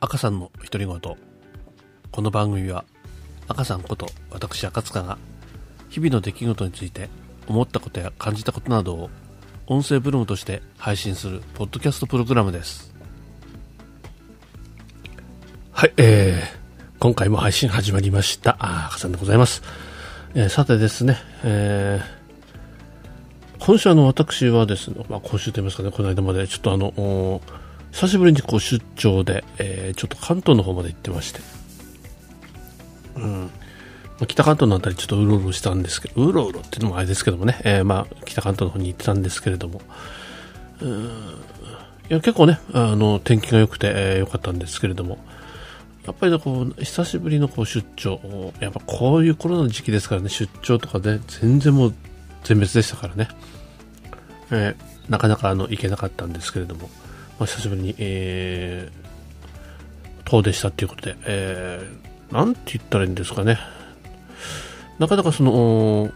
赤さんの独り言。この番組は赤さんこと私赤塚が日々の出来事について思ったことや感じたことなどを音声ブログとして配信するポッドキャストプログラムです。はいえー、今回も配信始まりました。あ赤さんでございます、えー、さてですねえー、今週の私はですね、まあ、今週と言いますかねこの間までちょっとあの久しぶりにこう出張で、えー、ちょっと関東の方まで行ってまして、うん。まあ、北関東の辺りちょっとうろうろしたんですけど、うろうろっていうのもあれですけどもね、えー、まあ北関東の方に行ってたんですけれども、うん。いや結構ね、あの天気が良くて、えー、良かったんですけれども、やっぱりね、こう久しぶりのこう出張、やっぱこういうコロナの時期ですからね、出張とかね、全然もう全滅でしたからね、えー、なかなかあの行けなかったんですけれども、まあ、久しぶりに、えー、遠出したっていうことで、えー、なんて言ったらいいんですかね。なかなかその、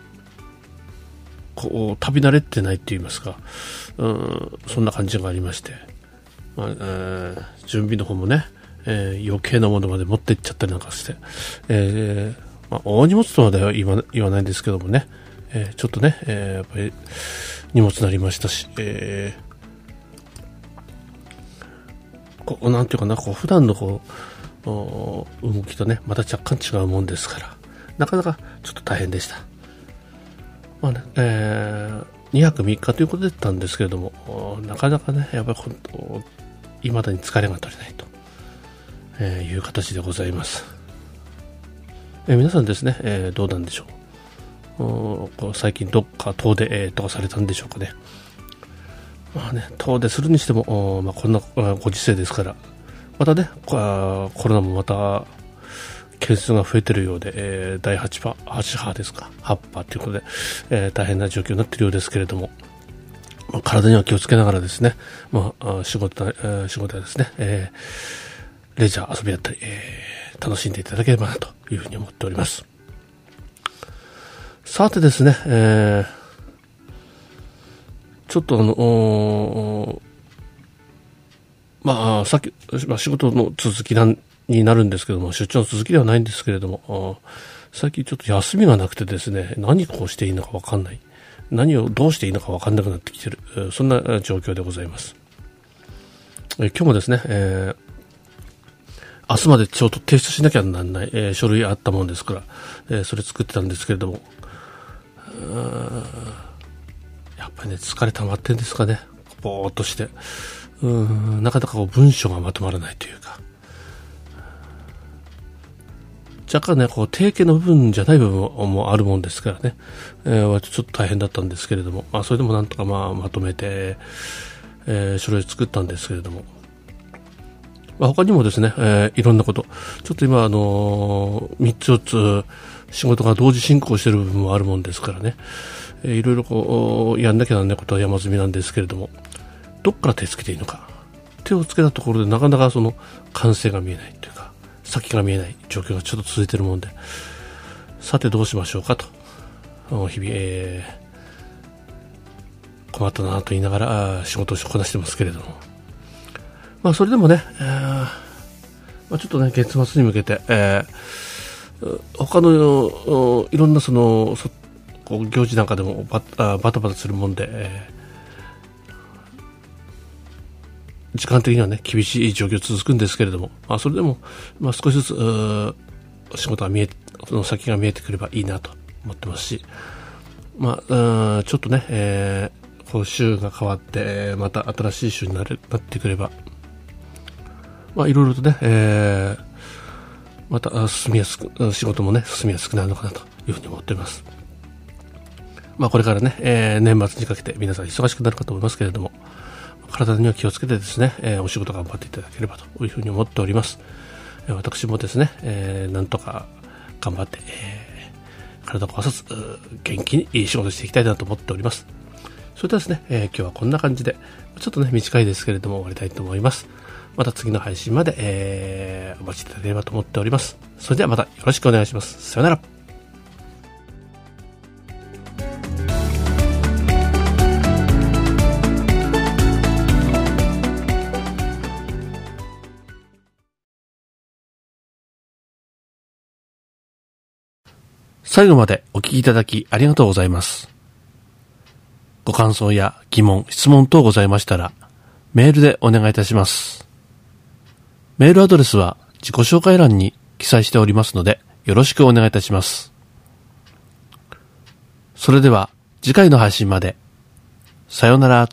こう、旅慣れてないって言いますか、うん、そんな感じがありまして、まあえー、準備の方もね、えー、余計なものまで持っていっちゃったりなんかして、えーまあ、大荷物とまでは言わ言わないんですけどもね、えー、ちょっとね、えー、やっぱり荷物になりましたし、えーこう、なんていうかな、こう、普段のこう、動きとね、また若干違うもんですから、なかなかちょっと大変でした。まあね、えー、2泊3日ということだったんですけれども、なかなかね、やっぱり本当、未だに疲れが取れないと、えーいう形でございます。えー、皆さんですね、えー、どうなんでしょう。最近どっか遠出、とかされたんでしょうかね。まあね、遠出するにしても、まあ、こんなご時世ですから、またね、コロナもまた、件数が増えてるようで、えー、第8波、8波ですか、8波ということで、えー、大変な状況になっているようですけれども、まあ、体には気をつけながらですね、まあ、仕事、えー、仕事やですね、えー、レジャー、遊びだったり、えー、楽しんでいただければなというふうに思っております。さてですね、えーちょっとあの、まあ、さっき、まあ、仕事の続きなんになるんですけども、出張の続きではないんですけれども、最近ちょっと休みがなくてですね、何こうしていいのかわかんない。何をどうしていいのかわかんなくなってきてる。そんな状況でございます。え今日もですね、えー、明日までちょうど提出しなきゃならない、えー、書類あったもんですから、えー、それ作ってたんですけれども、やっぱりね、疲れ溜まってんですかね。ぼーっとして。うん、なかなかこう文章がまとまらないというか。若干ね、こう、定型の部分じゃない部分もあるもんですからね、えー、ちょっと大変だったんですけれども、まあ、それでもなんとかまあ、まとめて、えー、書類作ったんですけれども、まあ、他にもですね、えー、いろんなこと、ちょっと今、あのー、3つ4つ仕事が同時進行している部分もあるもんですからね、えー、いろいろこうやんなきゃなんないことは山積みなんですけれどもどっから手つけていいのか手をつけたところでなかなかその完成が見えないというか先が見えない状況がちょっと続いているもんでさてどうしましょうかと日々、えー、困ったなと言いながら仕事をこなしてますけれども。まあそれでもね、えーまあ、ちょっとね月末に向けて、えー、他のいろんなそのこう行事なんかでもババタバタするもんで、えー、時間的にはね厳しい状況続くんですけれども、まあ、それでも、まあ、少しずつ仕事が見えその先が見えてくればいいなと思ってますし、まあ、ちょっとね、えー、こう週が変わってまた新しい週になれなってくれば、まあ、いろいろとね、えー、また進みやすく仕事もね進みやすくなるのかなというふうに思っています。まあ、これからね、えー、年末にかけて皆さん忙しくなるかと思いますけれども、体には気をつけてですね、えー、お仕事頑張っていただければというふうに思っております。え、私もですね、えー、なんとか頑張って、えー、体を壊さず、元気にいい仕事していきたいなと思っております。それではですね、えー、今日はこんな感じで、ちょっとね、短いですけれども終わりたいと思います。また次の配信まで、えー、お待ちいただければと思っております。それではまたよろしくお願いします。さよなら。最後までお聞きいただきありがとうございます。ご感想や疑問、質問等ございましたら、メールでお願いいたします。メールアドレスは自己紹介欄に記載しておりますので、よろしくお願いいたします。それでは、次回の配信まで。さようなら。